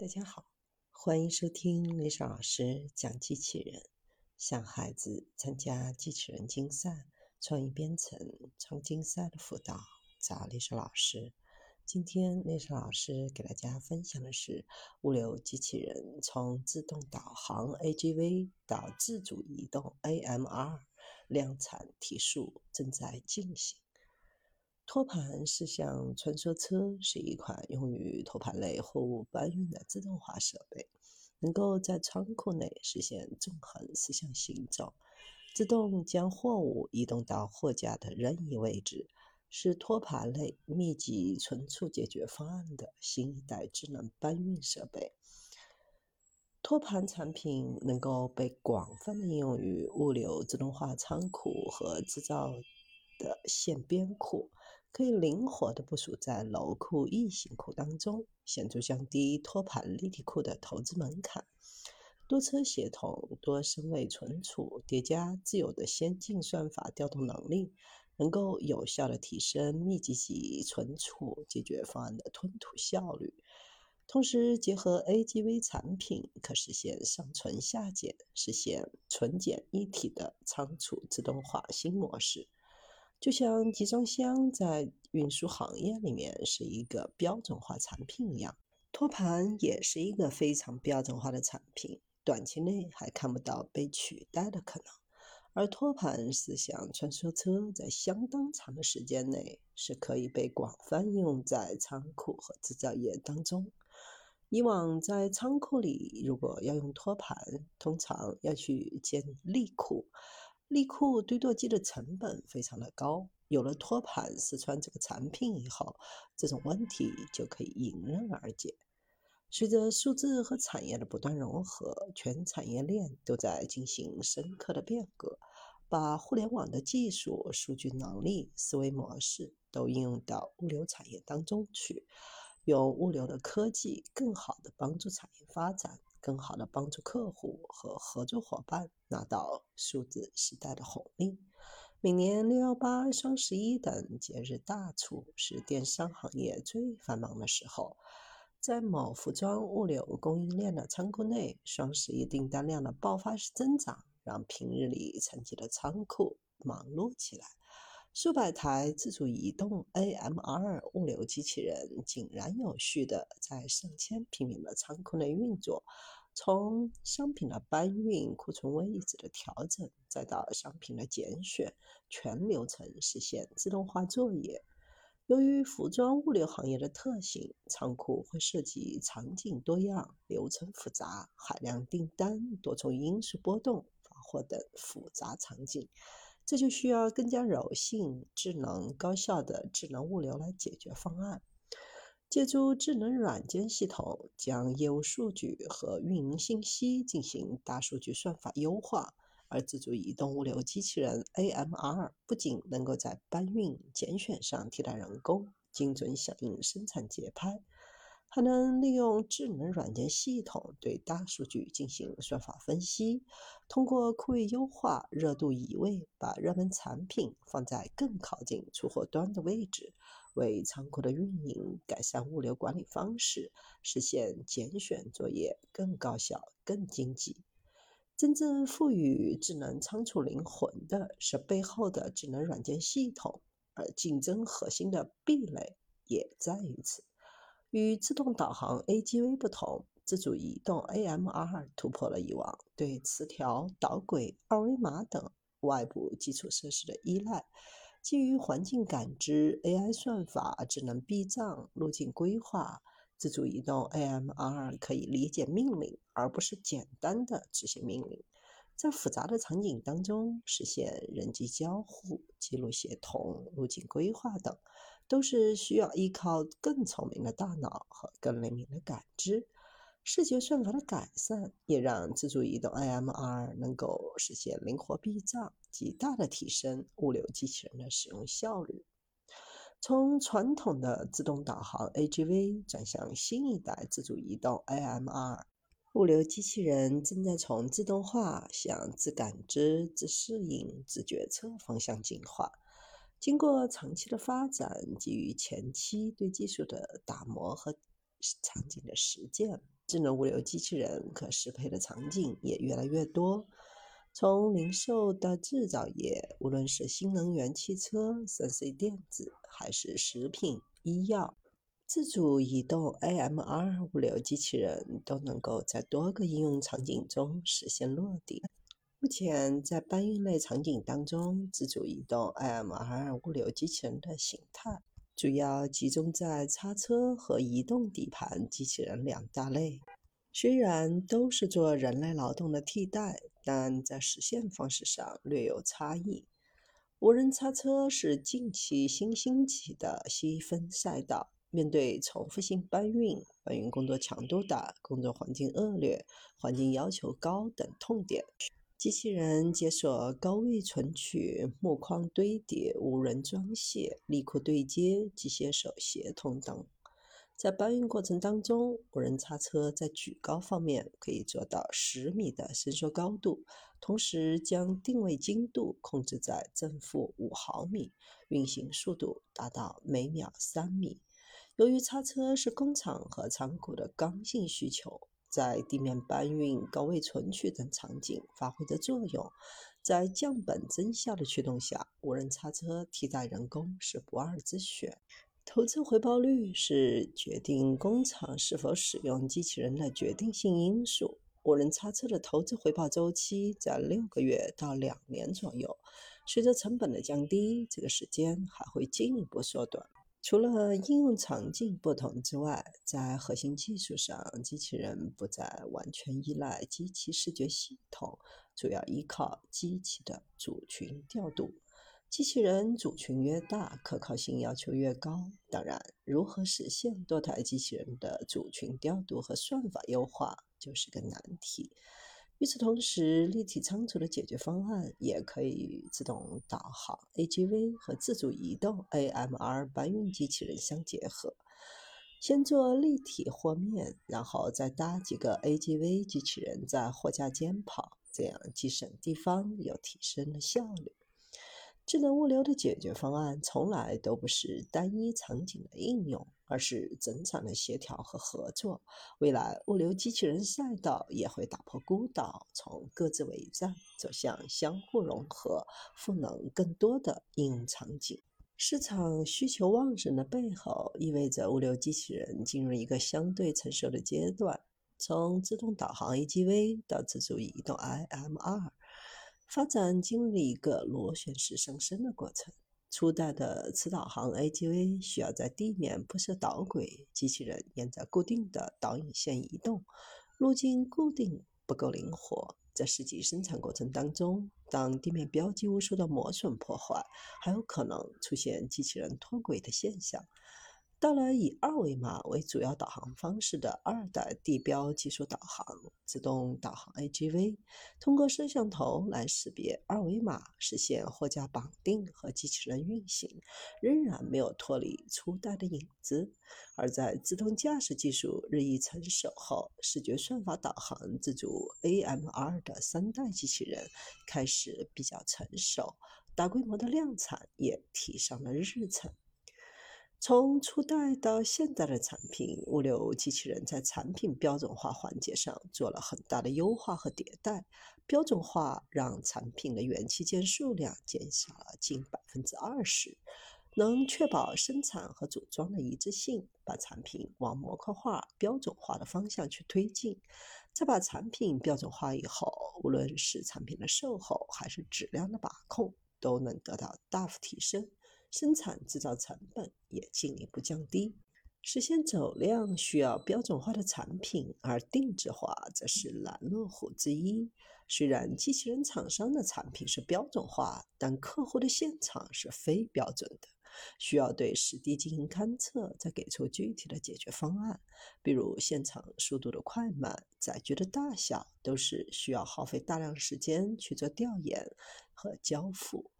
大家好，欢迎收听丽莎老师讲机器人，向孩子参加机器人竞赛、创意编程、创竞赛的辅导，找丽莎老师。今天丽莎老师给大家分享的是物流机器人从自动导航 AGV 到自主移动 AMR 量产提速正在进行。托盘四向穿梭车是一款用于托盘类货物搬运的自动化设备，能够在仓库内实现纵横四向行走，自动将货物移动到货架的任意位置，是托盘类密集存储解决方案的新一代智能搬运设备。托盘产品能够被广泛的应用于物流自动化仓库和制造的线边库。可以灵活地部署在楼库、异形库当中，显著降低托盘立体库的投资门槛。多车协同、多身位存储叠加自有的先进算法调动能力，能够有效地提升密集级存储解决方案的吞吐效率。同时，结合 AGV 产品，可实现上存下减，实现存减一体的仓储自动化新模式。就像集装箱在运输行业里面是一个标准化产品一样，托盘也是一个非常标准化的产品，短期内还看不到被取代的可能。而托盘是像穿梭车在相当长的时间内是可以被广泛应用在仓库和制造业当中。以往在仓库里，如果要用托盘，通常要去建立库。立库堆垛机的成本非常的高，有了托盘四川这个产品以后，这种问题就可以迎刃而解。随着数字和产业的不断融合，全产业链都在进行深刻的变革，把互联网的技术、数据能力、思维模式都应用到物流产业当中去，用物流的科技更好的帮助产业发展。更好的帮助客户和合作伙伴拿到数字时代的红利。每年六幺八、双十一等节日大促是电商行业最繁忙的时候。在某服装物流供应链的仓库内，双十一订单量的爆发式增长，让平日里沉寂的仓库忙碌起来。数百台自主移动 AMR 物流机器人井然有序地在上千平米的仓库内运作，从商品的搬运、库存位置的调整，再到商品的拣选，全流程实现自动化作业。由于服装物流行业的特性，仓库会涉及场景多样、流程复杂、海量订单、多重因素波动、发货等复杂场景。这就需要更加柔性、智能、高效的智能物流来解决方案。借助智能软件系统，将业务数据和运营信息进行大数据算法优化。而自主移动物流机器人 AMR 不仅能够在搬运、拣选上替代人工，精准响应生产节拍。还能利用智能软件系统对大数据进行算法分析，通过库位优化、热度移位，把热门产品放在更靠近出货端的位置，为仓库的运营改善物流管理方式，实现拣选作业更高效、更经济。真正赋予智能仓储灵魂的是背后的智能软件系统，而竞争核心的壁垒也在于此。与自动导航 AGV 不同，自主移动 AMR 突破了以往对磁条、导轨、二维码等外部基础设施的依赖，基于环境感知、AI 算法、智能避障、路径规划，自主移动 AMR 可以理解命令，而不是简单的执行命令。在复杂的场景当中实现人机交互、记录协同、路径规划等，都是需要依靠更聪明的大脑和更灵敏的感知。视觉算法的改善也让自主移动 AMR 能够实现灵活避障，极大的提升物流机器人的使用效率。从传统的自动导航 AGV 转向新一代自主移动 AMR。物流机器人正在从自动化向自感知、自适应、自决策方向进化。经过长期的发展，基于前期对技术的打磨和场景的实践，智能物流机器人可适配的场景也越来越多。从零售到制造业，无论是新能源汽车、三 C 电子，还是食品、医药，自主移动 AMR 物流机器人都能够在多个应用场景中实现落地。目前，在搬运类场景当中，自主移动 AMR 物流机器人的形态主要集中在叉车和移动底盘机器人两大类。虽然都是做人类劳动的替代，但在实现方式上略有差异。无人叉车是近期新兴起的细分赛道，面对重复性搬运、搬运工作强度大、工作环境恶劣、环境要求高等痛点，机器人解锁高位存取、木框堆叠、无人装卸、力库对接、机械手协同等。在搬运过程当中，无人叉车在举高方面可以做到十米的伸缩高度，同时将定位精度控制在正负五毫米，运行速度达到每秒三米。由于叉车是工厂和仓库的刚性需求，在地面搬运、高位存取等场景发挥着作用。在降本增效的驱动下，无人叉车替代人工是不二之选。投资回报率是决定工厂是否使用机器人的决定性因素。无人叉车的投资回报周期在六个月到两年左右，随着成本的降低，这个时间还会进一步缩短。除了应用场景不同之外，在核心技术上，机器人不再完全依赖机器视觉系统，主要依靠机器的组群调度。机器人组群越大，可靠性要求越高。当然，如何实现多台机器人的组群调度和算法优化，就是个难题。与此同时，立体仓储的解决方案也可以自动导航 AGV 和自主移动 AMR 搬运机器人相结合。先做立体和面，然后再搭几个 AGV 机器人在货架间跑，这样既省地方又提升了效率。智能物流的解决方案从来都不是单一场景的应用，而是整场的协调和合作。未来物流机器人赛道也会打破孤岛，从各自为战走向相互融合、赋能更多的应用场景。市场需求旺盛的背后，意味着物流机器人进入一个相对成熟的阶段，从自动导航 AGV 到自主移动 IMR。发展经历一个螺旋式上升的过程。初代的磁导航 AGV 需要在地面铺设导轨，机器人沿着固定的导引线移动，路径固定不够灵活。在实际生产过程当中，当地面标记物受到磨损破坏，还有可能出现机器人脱轨的现象。到了以二维码为主要导航方式的二代地标技术导航自动导航 AGV，通过摄像头来识别二维码，实现货架绑定和机器人运行，仍然没有脱离初代的影子。而在自动驾驶技术日益成熟后，视觉算法导航自主 AMR 的三代机器人开始比较成熟，大规模的量产也提上了日程。从初代到现代的产品，物流机器人在产品标准化环节上做了很大的优化和迭代。标准化让产品的元器件数量减少了近百分之二十，能确保生产和组装的一致性，把产品往模块化、标准化的方向去推进。在把产品标准化以后，无论是产品的售后还是质量的把控，都能得到大幅提升。生产制造成本也进一步降低，实现走量需要标准化的产品，而定制化则是拦路虎之一。虽然机器人厂商的产品是标准化，但客户的现场是非标准的，需要对实地进行勘测，再给出具体的解决方案。比如现场速度的快慢、载具的大小，都是需要耗费大量时间去做调研和交付。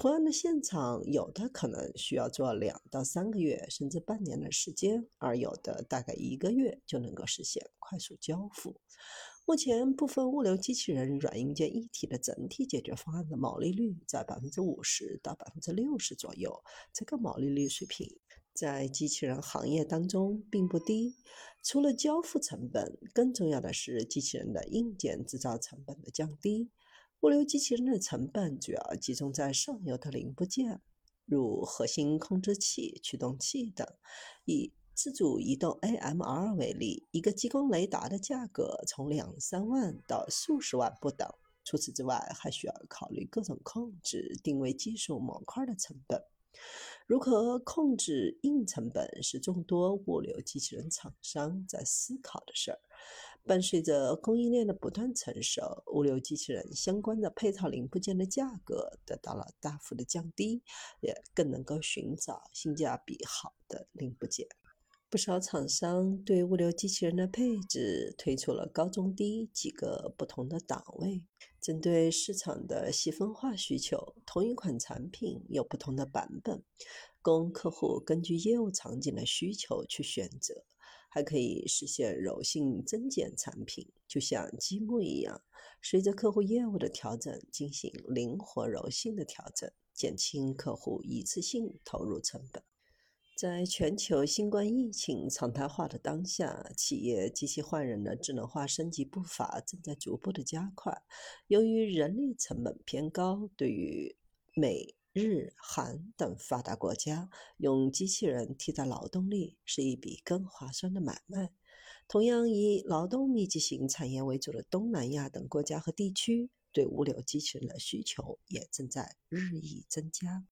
同样的现场，有的可能需要做两到三个月，甚至半年的时间，而有的大概一个月就能够实现快速交付。目前，部分物流机器人软硬件一体的整体解决方案的毛利率在百分之五十到百分之六十左右，这个毛利率水平在机器人行业当中并不低。除了交付成本，更重要的是机器人的硬件制造成本的降低。物流机器人的成本主要集中在上游的零部件，如核心控制器、驱动器等。以自主移动 AMR 为例，一个激光雷达的价格从两三万到数十万不等。除此之外，还需要考虑各种控制、定位技术模块的成本。如何控制硬成本，是众多物流机器人厂商在思考的事儿。伴随着供应链的不断成熟，物流机器人相关的配套零部件的价格得到了大幅的降低，也更能够寻找性价比好的零部件。不少厂商对物流机器人的配置推出了高中低几个不同的档位，针对市场的细分化需求，同一款产品有不同的版本，供客户根据业务场景的需求去选择。还可以实现柔性增减产品，就像积木一样，随着客户业务的调整进行灵活柔性的调整，减轻客户一次性投入成本。在全球新冠疫情常态化的当下，企业机器换人的智能化升级步伐正在逐步的加快。由于人力成本偏高，对于美、日、韩等发达国家，用机器人替代劳动力是一笔更划算的买卖。同样以劳动密集型产业为主的东南亚等国家和地区，对物流机器人的需求也正在日益增加。